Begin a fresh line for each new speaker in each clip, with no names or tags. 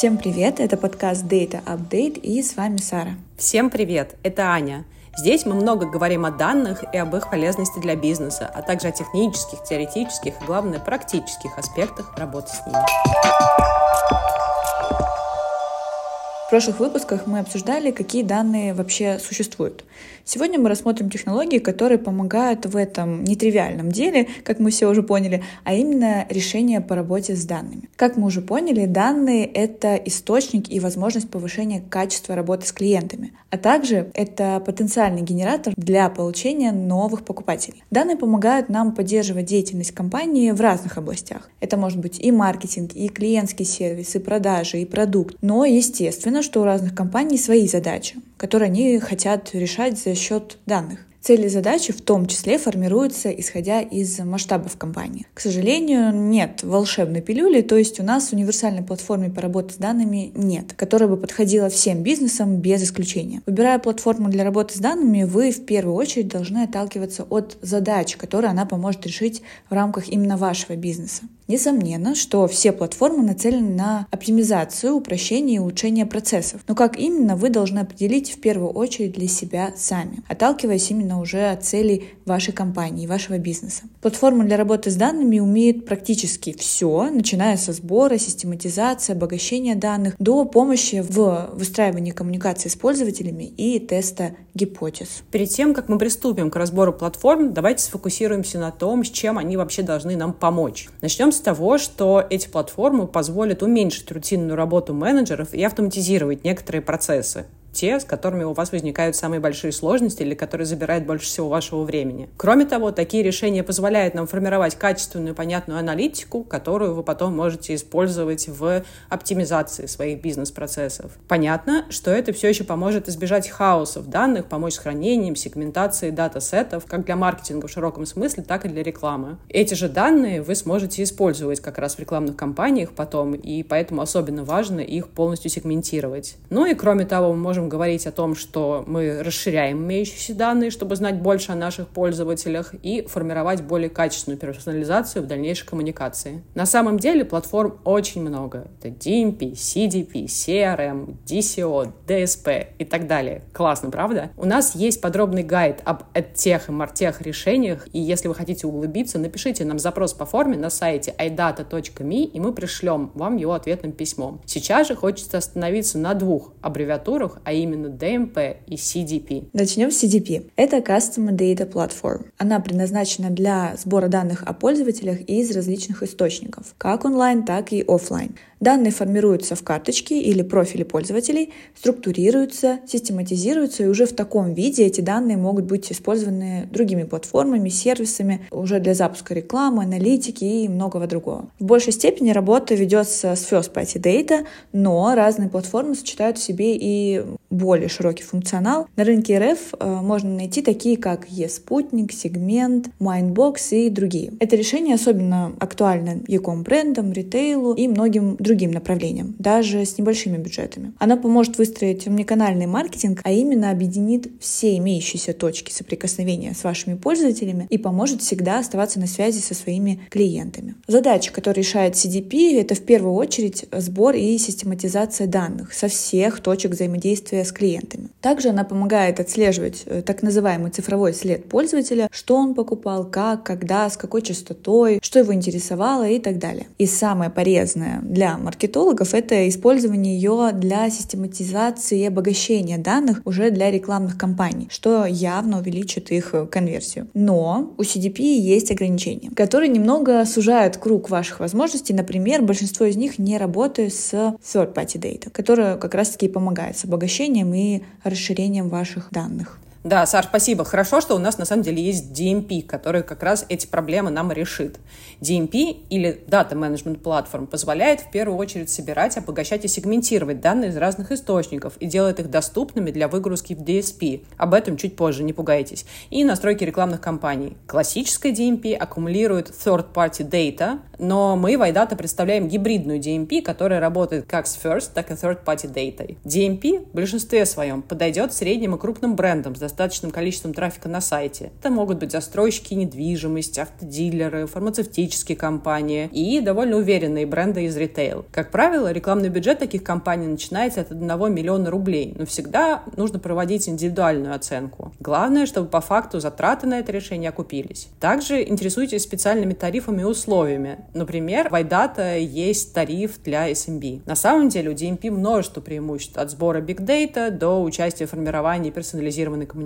Всем привет, это подкаст Data Update и с вами Сара.
Всем привет, это Аня. Здесь мы много говорим о данных и об их полезности для бизнеса, а также о технических, теоретических и, главное, практических аспектах работы с ними.
В прошлых выпусках мы обсуждали, какие данные вообще существуют. Сегодня мы рассмотрим технологии, которые помогают в этом нетривиальном деле, как мы все уже поняли, а именно решение по работе с данными. Как мы уже поняли, данные — это источник и возможность повышения качества работы с клиентами, а также это потенциальный генератор для получения новых покупателей. Данные помогают нам поддерживать деятельность компании в разных областях. Это может быть и маркетинг, и клиентский сервис, и продажи, и продукт. Но, естественно, что у разных компаний свои задачи, которые они хотят решать за счет данных. Цели и задачи в том числе формируются исходя из масштабов компании. К сожалению, нет волшебной пилюли, то есть у нас универсальной платформы по работе с данными нет, которая бы подходила всем бизнесам без исключения. Выбирая платформу для работы с данными, вы в первую очередь должны отталкиваться от задач, которые она поможет решить в рамках именно вашего бизнеса. Несомненно, что все платформы нацелены на оптимизацию, упрощение и улучшение процессов. Но как именно, вы должны определить в первую очередь для себя сами, отталкиваясь именно уже от целей вашей компании, вашего бизнеса. Платформа для работы с данными умеет практически все, начиная со сбора, систематизации, обогащения данных до помощи в выстраивании коммуникации с пользователями и теста гипотез.
Перед тем, как мы приступим к разбору платформ, давайте сфокусируемся на том, с чем они вообще должны нам помочь. Начнем с того, что эти платформы позволят уменьшить рутинную работу менеджеров и автоматизировать некоторые процессы те, с которыми у вас возникают самые большие сложности или которые забирают больше всего вашего времени. Кроме того, такие решения позволяют нам формировать качественную, понятную аналитику, которую вы потом можете использовать в оптимизации своих бизнес-процессов. Понятно, что это все еще поможет избежать хаоса в данных, помочь с хранением, сегментацией дата-сетов, как для маркетинга в широком смысле, так и для рекламы. Эти же данные вы сможете использовать как раз в рекламных кампаниях потом, и поэтому особенно важно их полностью сегментировать. Ну и кроме того, мы можем можем говорить о том, что мы расширяем имеющиеся данные, чтобы знать больше о наших пользователях и формировать более качественную персонализацию в дальнейшей коммуникации. На самом деле платформ очень много. Это DMP, CDP, CRM, DCO, DSP и так далее. Классно, правда? У нас есть подробный гайд об тех и мартех решениях, и если вы хотите углубиться, напишите нам запрос по форме на сайте idata.me, и мы пришлем вам его ответным письмом. Сейчас же хочется остановиться на двух аббревиатурах, а именно DMP и CDP.
Начнем с CDP. Это Customer Data Platform. Она предназначена для сбора данных о пользователях из различных источников, как онлайн, так и офлайн. Данные формируются в карточке или профиле пользователей, структурируются, систематизируются, и уже в таком виде эти данные могут быть использованы другими платформами, сервисами уже для запуска рекламы, аналитики и многого другого. В большей степени работа ведется с First Party Data, но разные платформы сочетают в себе и более широкий функционал. На рынке РФ э, можно найти такие, как eSputnik, Segment, Mindbox и другие. Это решение особенно актуально e-com брендам, ритейлу и многим другим направлениям, даже с небольшими бюджетами. Оно поможет выстроить умниканальный маркетинг, а именно объединит все имеющиеся точки соприкосновения с вашими пользователями и поможет всегда оставаться на связи со своими клиентами. Задача, которую решает CDP, это в первую очередь сбор и систематизация данных со всех точек взаимодействия взаимодействия с клиентами. Также она помогает отслеживать э, так называемый цифровой след пользователя, что он покупал, как, когда, с какой частотой, что его интересовало и так далее. И самое полезное для маркетологов — это использование ее для систематизации и обогащения данных уже для рекламных кампаний, что явно увеличит их э, конверсию. Но у CDP есть ограничения, которые немного сужают круг ваших возможностей. Например, большинство из них не работают с third-party data, которая как раз-таки помогает с обогащением улучшением и расширением ваших данных.
Да, Саш, спасибо. Хорошо, что у нас на самом деле есть DMP, который как раз эти проблемы нам решит. DMP или Data Management Platform позволяет в первую очередь собирать, обогащать и сегментировать данные из разных источников и делает их доступными для выгрузки в DSP. Об этом чуть позже, не пугайтесь. И настройки рекламных кампаний. Классическая DMP аккумулирует third-party data, но мы в iData представляем гибридную DMP, которая работает как с first, так и third-party data. DMP в большинстве своем подойдет средним и крупным брендам с достаточным количеством трафика на сайте. Это могут быть застройщики недвижимости, автодилеры, фармацевтические компании и довольно уверенные бренды из ритейл. Как правило, рекламный бюджет таких компаний начинается от 1 миллиона рублей, но всегда нужно проводить индивидуальную оценку. Главное, чтобы по факту затраты на это решение окупились. Также интересуйтесь специальными тарифами и условиями. Например, в iData есть тариф для SMB. На самом деле у DMP множество преимуществ от сбора Data до участия в формировании персонализированной коммуникации.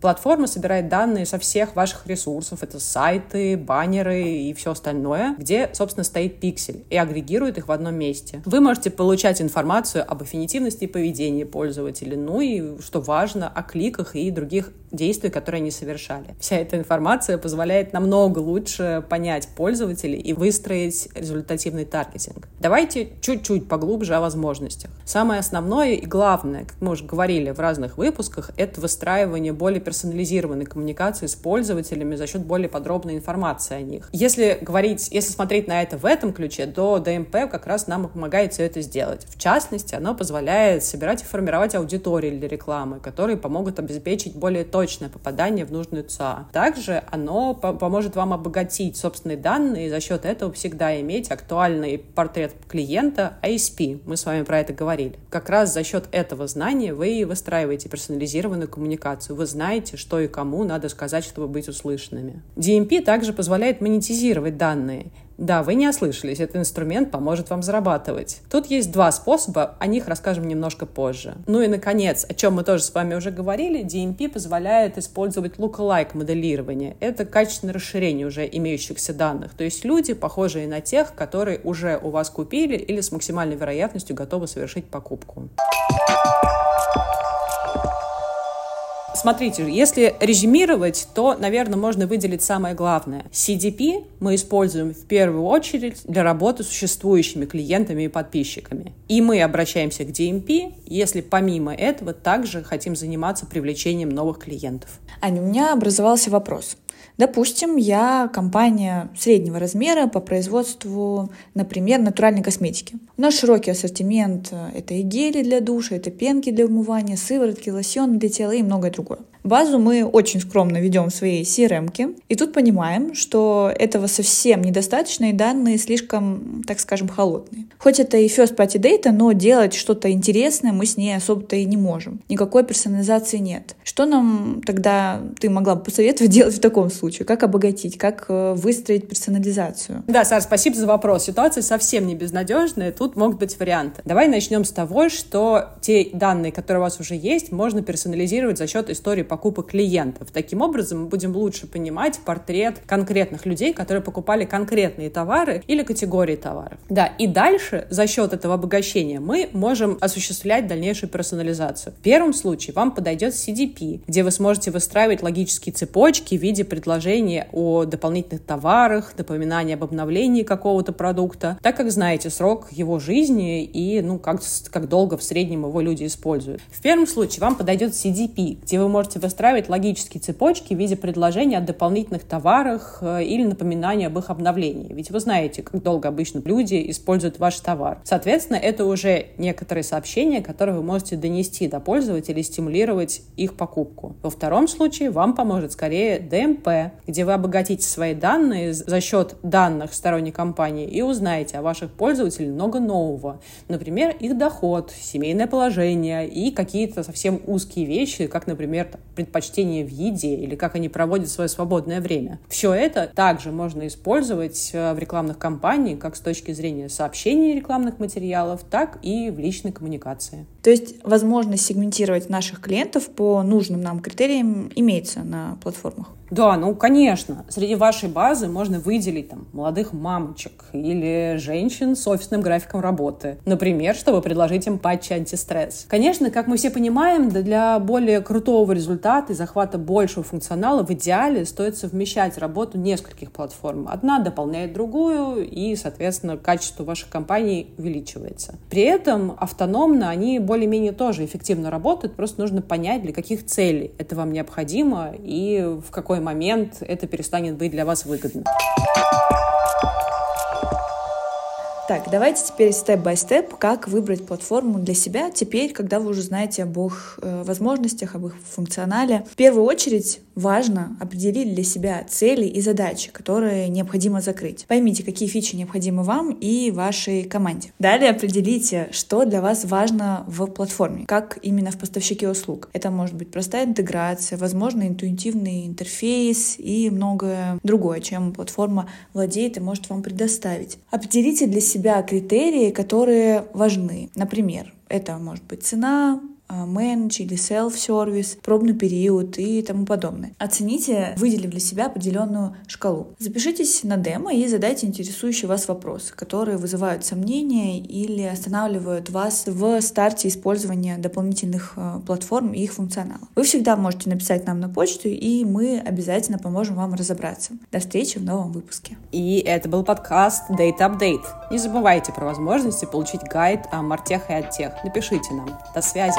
Платформа собирает данные со всех ваших ресурсов, это сайты, баннеры и все остальное, где, собственно, стоит пиксель, и агрегирует их в одном месте. Вы можете получать информацию об аффинитивности и поведении пользователя, ну и, что важно, о кликах и других действий, которые они совершали. Вся эта информация позволяет намного лучше понять пользователей и выстроить результативный таргетинг. Давайте чуть-чуть поглубже о возможностях. Самое основное и главное, как мы уже говорили в разных выпусках, это выстраивание более персонализированной коммуникации с пользователями за счет более подробной информации о них. Если говорить, если смотреть на это в этом ключе, то ДМП как раз нам помогает все это сделать. В частности, оно позволяет собирать и формировать аудитории для рекламы, которые помогут обеспечить более точное попадание в нужную ЦА. Также оно поможет вам обогатить собственные данные и за счет этого всегда иметь актуальный портрет клиента ISP. Мы с вами про это говорили. Как раз за счет этого знания вы выстраиваете персонализированную коммуникацию. Вы знаете, что и кому надо сказать, чтобы быть услышанными. DMP также позволяет монетизировать данные. Да, вы не ослышались, этот инструмент поможет вам зарабатывать. Тут есть два способа, о них расскажем немножко позже. Ну и, наконец, о чем мы тоже с вами уже говорили, DMP позволяет использовать lookalike моделирование. Это качественное расширение уже имеющихся данных, то есть люди, похожие на тех, которые уже у вас купили или с максимальной вероятностью готовы совершить покупку. Смотрите, если резюмировать, то, наверное, можно выделить самое главное. CDP мы используем в первую очередь для работы с существующими клиентами и подписчиками. И мы обращаемся к DMP, если помимо этого также хотим заниматься привлечением новых клиентов.
Аня, у меня образовался вопрос. Допустим, я компания среднего размера по производству, например, натуральной косметики. У нас широкий ассортимент. Э, это и гели для душа, это пенки для умывания, сыворотки, лосьоны для тела и многое другое. Базу мы очень скромно ведем в своей CRM, и тут понимаем, что этого совсем недостаточно, и данные слишком, так скажем, холодные. Хоть это и first party data, но делать что-то интересное мы с ней особо-то и не можем. Никакой персонализации нет. Что нам тогда ты могла бы посоветовать делать в таком случае? Как обогатить? Как э, выстроить персонализацию?
Да, Сара, спасибо за вопрос. Ситуация совсем не безнадежная, тут могут быть варианты. Давай начнем с того, что те данные, которые у вас уже есть, можно персонализировать за счет истории покупок клиентов. Таким образом, мы будем лучше понимать портрет конкретных людей, которые покупали конкретные товары или категории товаров. Да, и дальше за счет этого обогащения мы можем осуществлять дальнейшую персонализацию. В первом случае вам подойдет CDP, где вы сможете выстраивать логические цепочки в виде предложения о дополнительных товарах, напоминания об обновлении какого-то продукта, так как знаете срок его жизни и ну, как, как долго в среднем его люди используют. В первом случае вам подойдет CDP, где вы можете выстраивать логические цепочки в виде предложения о дополнительных товарах э, или напоминания об их обновлении. Ведь вы знаете, как долго обычно люди используют ваш товар. Соответственно, это уже некоторые сообщения, которые вы можете донести до пользователей, стимулировать их покупку. Во втором случае вам поможет скорее ДМП, где вы обогатите свои данные за счет данных сторонней компании и узнаете о ваших пользователях много нового. Например, их доход, семейное положение и какие-то совсем узкие вещи, как, например, предпочтения в еде или как они проводят свое свободное время. Все это также можно использовать э, в рекламных кампаниях как с точки зрения сообщения рекламных материалов, так и в личной коммуникации.
То есть возможность сегментировать наших клиентов по нужным нам критериям имеется на платформах?
Да, ну, конечно. Среди вашей базы можно выделить там, молодых мамочек или женщин с офисным графиком работы. Например, чтобы предложить им патчи антистресс. Конечно, как мы все понимаем, для более крутого результата и захвата большего функционала в идеале стоит совмещать работу нескольких платформ. Одна дополняет другую, и, соответственно, качество ваших компаний увеличивается. При этом автономно они более-менее тоже эффективно работают, просто нужно понять, для каких целей это вам необходимо и в какой момент это перестанет быть для вас выгодным.
Так, давайте теперь степ-бай-степ, как выбрать платформу для себя теперь, когда вы уже знаете об их э, возможностях, об их функционале. В первую очередь важно определить для себя цели и задачи, которые необходимо закрыть. Поймите, какие фичи необходимы вам и вашей команде. Далее определите, что для вас важно в платформе, как именно в поставщике услуг. Это может быть простая интеграция, возможно, интуитивный интерфейс и многое другое, чем платформа владеет и может вам предоставить. Определите для себя критерии, которые важны. Например, это может быть цена, менедж или self-сервис, пробный период и тому подобное. Оцените, выделив для себя определенную шкалу. Запишитесь на демо и задайте интересующие вас вопросы, которые вызывают сомнения или останавливают вас в старте использования дополнительных э, платформ и их функционала. Вы всегда можете написать нам на почту, и мы обязательно поможем вам разобраться. До встречи в новом выпуске.
И это был подкаст Date Update. Не забывайте про возможности получить гайд о мартех и оттех. Напишите нам. До связи.